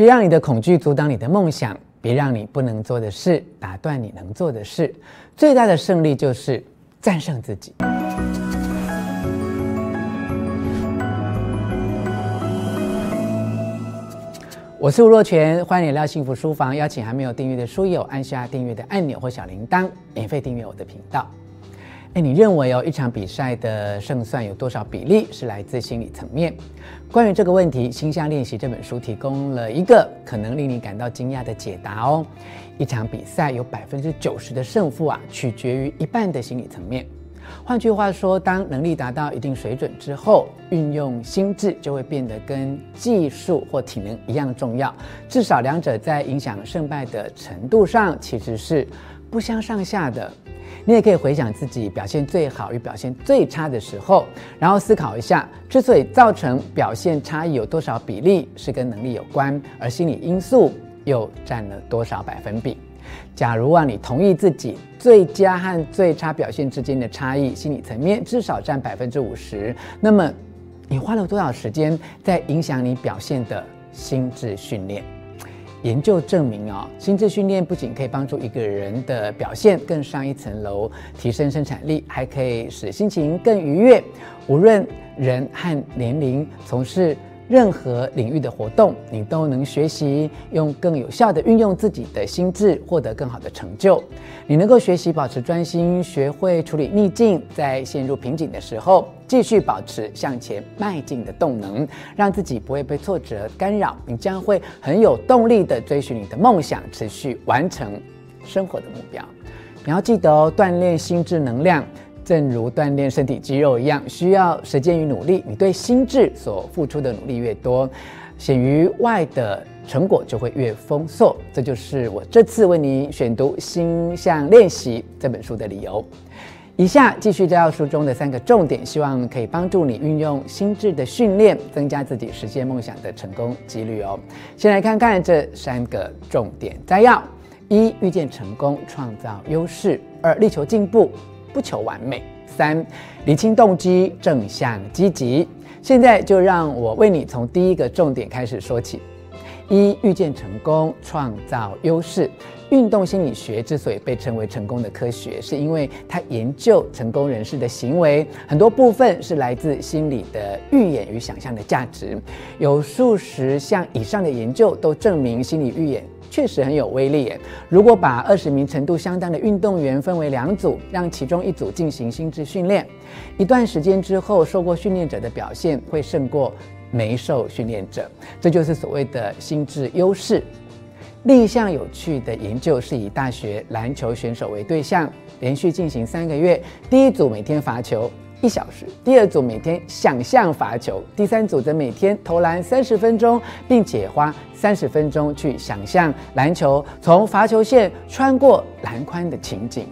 别让你的恐惧阻挡你的梦想，别让你不能做的事打断你能做的事。最大的胜利就是战胜自己。我是吴若权，欢迎来到幸福书房。邀请还没有订阅的书友按下订阅的按钮或小铃铛，免费订阅我的频道。哎，你认为哦，一场比赛的胜算有多少比例是来自心理层面？关于这个问题，《心象练习》这本书提供了一个可能令你感到惊讶的解答哦。一场比赛有百分之九十的胜负啊，取决于一半的心理层面。换句话说，当能力达到一定水准之后，运用心智就会变得跟技术或体能一样重要。至少两者在影响胜败的程度上其实是不相上下的。你也可以回想自己表现最好与表现最差的时候，然后思考一下，之所以造成表现差异有多少比例是跟能力有关，而心理因素又占了多少百分比。假如啊，你同意自己最佳和最差表现之间的差异，心理层面至少占百分之五十，那么你花了多少时间在影响你表现的心智训练？研究证明哦，心智训练不仅可以帮助一个人的表现更上一层楼，提升生产力，还可以使心情更愉悦。无论人和年龄，从事。任何领域的活动，你都能学习用更有效地运用自己的心智，获得更好的成就。你能够学习保持专心，学会处理逆境，在陷入瓶颈的时候，继续保持向前迈进的动能，让自己不会被挫折干扰。你将会很有动力地追寻你的梦想，持续完成生活的目标。你要记得哦，锻炼心智能量。正如锻炼身体肌肉一样，需要时间与努力。你对心智所付出的努力越多，显于外的成果就会越丰硕。这就是我这次为你选读《心象练习》这本书的理由。以下继续摘要书中的三个重点，希望可以帮助你运用心智的训练，增加自己实现梦想的成功几率哦。先来看看这三个重点摘要：一、遇见成功，创造优势；二、力求进步。不求完美。三、厘清动机，正向积极。现在就让我为你从第一个重点开始说起。一、遇见成功，创造优势。运动心理学之所以被称为成功的科学，是因为它研究成功人士的行为，很多部分是来自心理的预演与想象的价值。有数十项以上的研究都证明心理预演。确实很有威力耶！如果把二十名程度相当的运动员分为两组，让其中一组进行心智训练，一段时间之后，受过训练者的表现会胜过没受训练者，这就是所谓的心智优势。另一项有趣的研究是以大学篮球选手为对象，连续进行三个月，第一组每天罚球。一小时，第二组每天想象罚球，第三组则每天投篮三十分钟，并且花三十分钟去想象篮球从罚球线穿过篮筐的情景。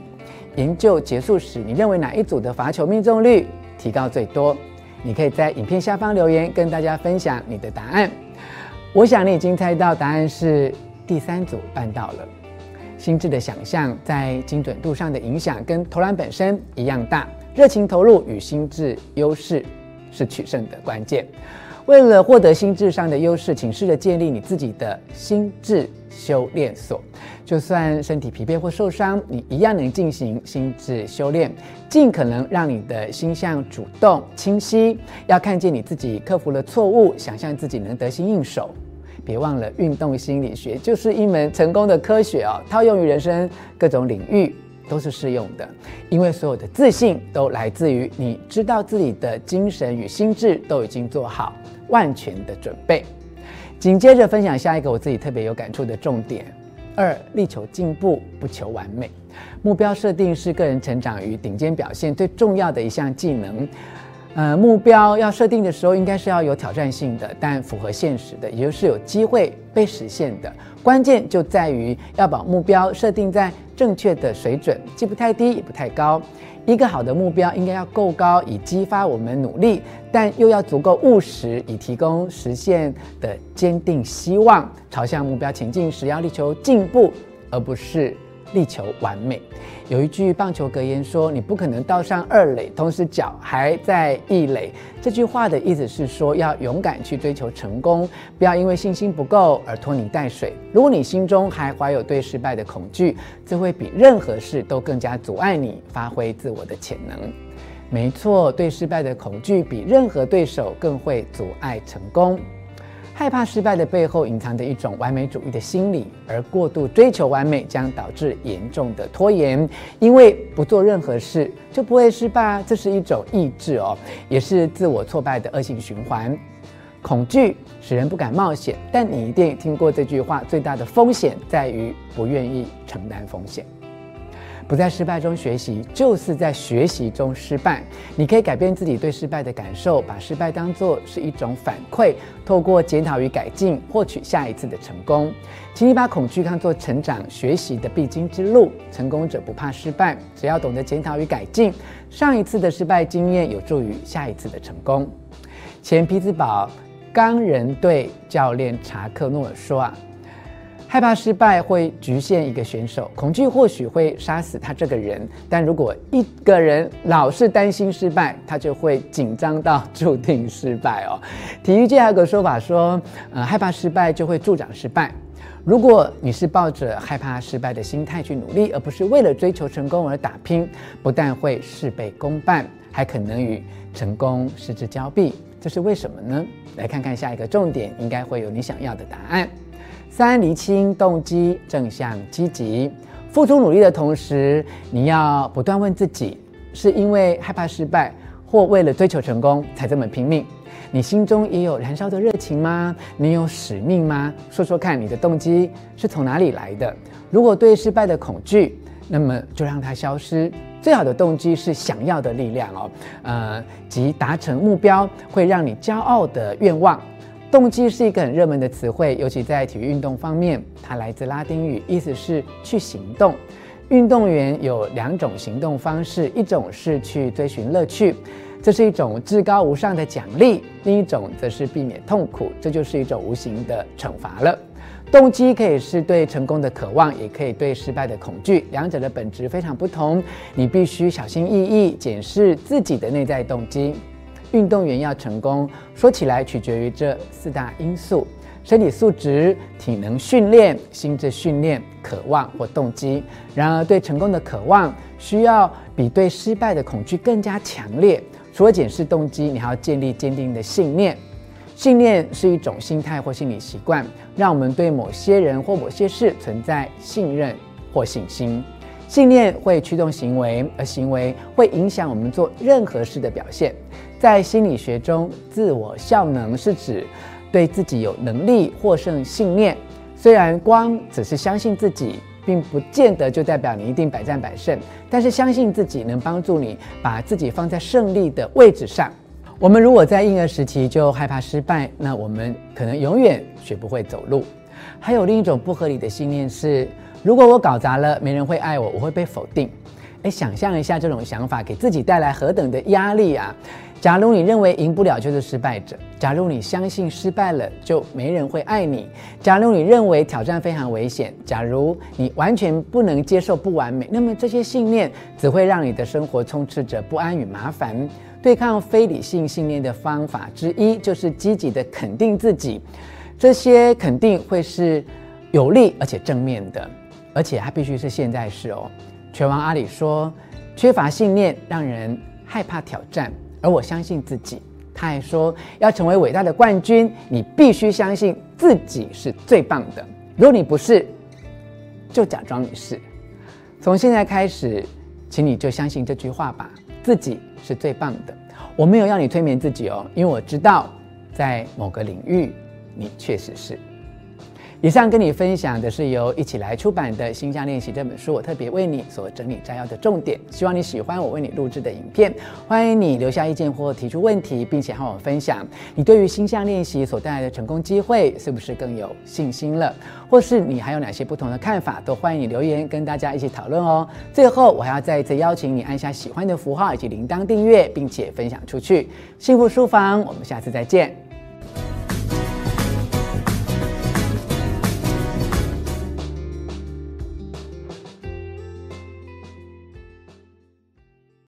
研究结束时，你认为哪一组的罚球命中率提高最多？你可以在影片下方留言，跟大家分享你的答案。我想你已经猜到答案是第三组办到了。心智的想象在精准度上的影响跟投篮本身一样大。热情投入与心智优势是取胜的关键。为了获得心智上的优势，请试着建立你自己的心智修炼所。就算身体疲惫或受伤，你一样能进行心智修炼，尽可能让你的心象主动清晰。要看见你自己克服了错误，想象自己能得心应手。别忘了，运动心理学就是一门成功的科学哦，套用于人生各种领域。都是适用的，因为所有的自信都来自于你知道自己的精神与心智都已经做好万全的准备。紧接着分享下一个我自己特别有感触的重点：二，力求进步，不求完美。目标设定是个人成长与顶尖表现最重要的一项技能。呃，目标要设定的时候，应该是要有挑战性的，但符合现实的，也就是有机会被实现的。关键就在于要把目标设定在正确的水准，既不太低也不太高。一个好的目标应该要够高，以激发我们努力，但又要足够务实，以提供实现的坚定希望。朝向目标前进时，要力求进步，而不是力求完美。有一句棒球格言说：“你不可能到上二垒，同时脚还在一垒。”这句话的意思是说，要勇敢去追求成功，不要因为信心不够而拖泥带水。如果你心中还怀有对失败的恐惧，这会比任何事都更加阻碍你发挥自我的潜能。没错，对失败的恐惧比任何对手更会阻碍成功。害怕失败的背后隐藏着一种完美主义的心理，而过度追求完美将导致严重的拖延。因为不做任何事就不会失败，这是一种意志哦，也是自我挫败的恶性循环。恐惧使人不敢冒险，但你一定听过这句话：最大的风险在于不愿意承担风险。不在失败中学习，就是在学习中失败。你可以改变自己对失败的感受，把失败当作是一种反馈，透过检讨与改进，获取下一次的成功。请你把恐惧看作成长、学习的必经之路。成功者不怕失败，只要懂得检讨与改进。上一次的失败经验有助于下一次的成功。前匹兹堡钢人队教练查克诺尔说：“啊。”害怕失败会局限一个选手，恐惧或许会杀死他这个人。但如果一个人老是担心失败，他就会紧张到注定失败哦。体育界还有个说法说，呃，害怕失败就会助长失败。如果你是抱着害怕失败的心态去努力，而不是为了追求成功而打拼，不但会事倍功半，还可能与成功失之交臂。这是为什么呢？来看看下一个重点，应该会有你想要的答案。三、厘清动机，正向积极，付出努力的同时，你要不断问自己：是因为害怕失败，或为了追求成功才这么拼命？你心中也有燃烧的热情吗？你有使命吗？说说看，你的动机是从哪里来的？如果对失败的恐惧，那么就让它消失。最好的动机是想要的力量哦，呃，即达成目标会让你骄傲的愿望。动机是一个很热门的词汇，尤其在体育运动方面，它来自拉丁语，意思是去行动。运动员有两种行动方式，一种是去追寻乐趣，这是一种至高无上的奖励；另一种则是避免痛苦，这就是一种无形的惩罚了。动机可以是对成功的渴望，也可以对失败的恐惧，两者的本质非常不同。你必须小心翼翼检视自己的内在动机。运动员要成功，说起来取决于这四大因素：身体素质、体能训练、心智训练、渴望或动机。然而，对成功的渴望需要比对失败的恐惧更加强烈。除了检视动机，你还要建立坚定的信念。信念是一种心态或心理习惯，让我们对某些人或某些事存在信任或信心。信念会驱动行为，而行为会影响我们做任何事的表现。在心理学中，自我效能是指对自己有能力获胜信念。虽然光只是相信自己，并不见得就代表你一定百战百胜，但是相信自己能帮助你把自己放在胜利的位置上。我们如果在婴儿时期就害怕失败，那我们可能永远学不会走路。还有另一种不合理的信念是：如果我搞砸了，没人会爱我，我会被否定。诶，想象一下这种想法给自己带来何等的压力啊！假如你认为赢不了就是失败者，假如你相信失败了就没人会爱你，假如你认为挑战非常危险，假如你完全不能接受不完美，那么这些信念只会让你的生活充斥着不安与麻烦。对抗非理性信念的方法之一就是积极地肯定自己，这些肯定会是有利而且正面的，而且它必须是现在式哦。拳王阿里说：“缺乏信念让人害怕挑战。”而我相信自己，他还说，要成为伟大的冠军，你必须相信自己是最棒的。如果你不是，就假装你是。从现在开始，请你就相信这句话吧，自己是最棒的。我没有要你催眠自己哦，因为我知道，在某个领域，你确实是。以上跟你分享的是由一起来出版的《星象练习》这本书，我特别为你所整理摘要的重点，希望你喜欢我为你录制的影片。欢迎你留下意见或提出问题，并且和我分享你对于星象练习所带来的成功机会是不是更有信心了，或是你还有哪些不同的看法，都欢迎你留言跟大家一起讨论哦。最后，我还要再一次邀请你按下喜欢的符号以及铃铛订阅，并且分享出去。幸福书房，我们下次再见。